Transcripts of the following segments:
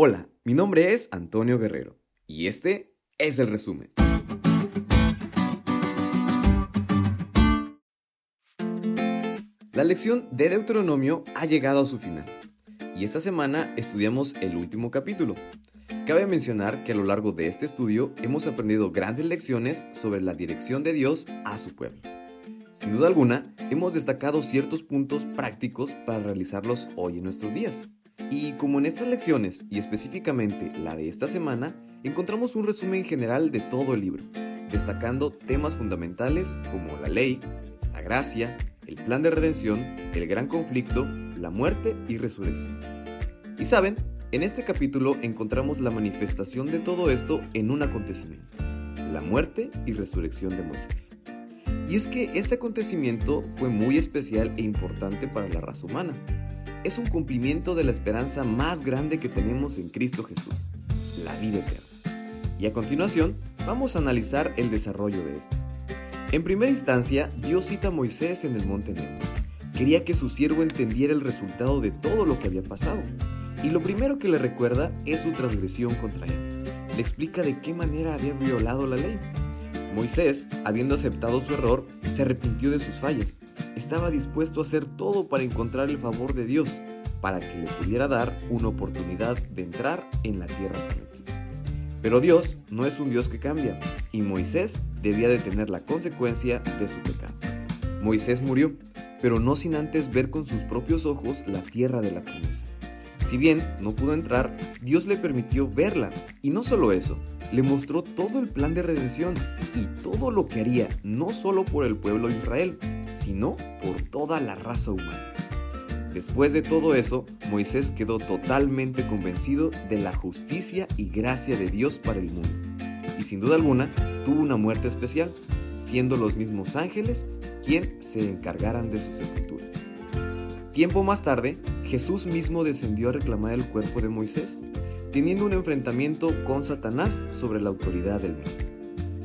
Hola, mi nombre es Antonio Guerrero y este es el resumen. La lección de Deuteronomio ha llegado a su final y esta semana estudiamos el último capítulo. Cabe mencionar que a lo largo de este estudio hemos aprendido grandes lecciones sobre la dirección de Dios a su pueblo. Sin duda alguna, hemos destacado ciertos puntos prácticos para realizarlos hoy en nuestros días. Y como en estas lecciones, y específicamente la de esta semana, encontramos un resumen general de todo el libro, destacando temas fundamentales como la ley, la gracia, el plan de redención, el gran conflicto, la muerte y resurrección. Y saben, en este capítulo encontramos la manifestación de todo esto en un acontecimiento, la muerte y resurrección de Moisés. Y es que este acontecimiento fue muy especial e importante para la raza humana, es un cumplimiento de la esperanza más grande que tenemos en Cristo Jesús, la vida eterna. Y a continuación, vamos a analizar el desarrollo de esto. En primera instancia, Dios cita a Moisés en el monte Nebo. Quería que su siervo entendiera el resultado de todo lo que había pasado. Y lo primero que le recuerda es su transgresión contra él. Le explica de qué manera había violado la ley. Moisés, habiendo aceptado su error, se arrepintió de sus fallas estaba dispuesto a hacer todo para encontrar el favor de Dios, para que le pudiera dar una oportunidad de entrar en la tierra prometida. Pero Dios no es un Dios que cambia, y Moisés debía de tener la consecuencia de su pecado. Moisés murió, pero no sin antes ver con sus propios ojos la tierra de la promesa. Si bien no pudo entrar, Dios le permitió verla, y no solo eso, le mostró todo el plan de redención y todo lo que haría no solo por el pueblo de Israel, sino por toda la raza humana. Después de todo eso, Moisés quedó totalmente convencido de la justicia y gracia de Dios para el mundo, y sin duda alguna tuvo una muerte especial, siendo los mismos ángeles quien se encargaran de su sepultura. Tiempo más tarde, Jesús mismo descendió a reclamar el cuerpo de Moisés, teniendo un enfrentamiento con Satanás sobre la autoridad del mundo.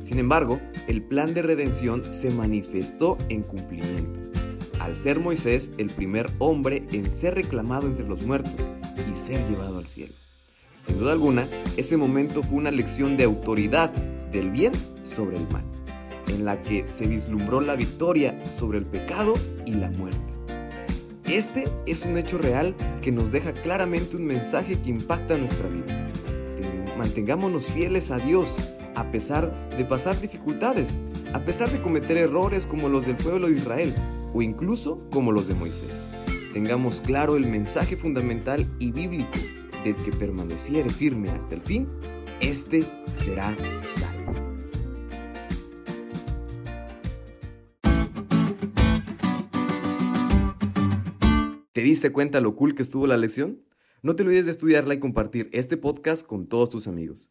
Sin embargo, el plan de redención se manifestó en cumplimiento, al ser Moisés el primer hombre en ser reclamado entre los muertos y ser llevado al cielo. Sin duda alguna, ese momento fue una lección de autoridad del bien sobre el mal, en la que se vislumbró la victoria sobre el pecado y la muerte. Este es un hecho real que nos deja claramente un mensaje que impacta nuestra vida. Mantengámonos fieles a Dios a pesar de pasar dificultades, a pesar de cometer errores como los del pueblo de Israel o incluso como los de Moisés. Tengamos claro el mensaje fundamental y bíblico del que permaneciere firme hasta el fin, este será salvo. ¿Te diste cuenta lo cool que estuvo la lección? No te olvides de estudiarla y compartir este podcast con todos tus amigos.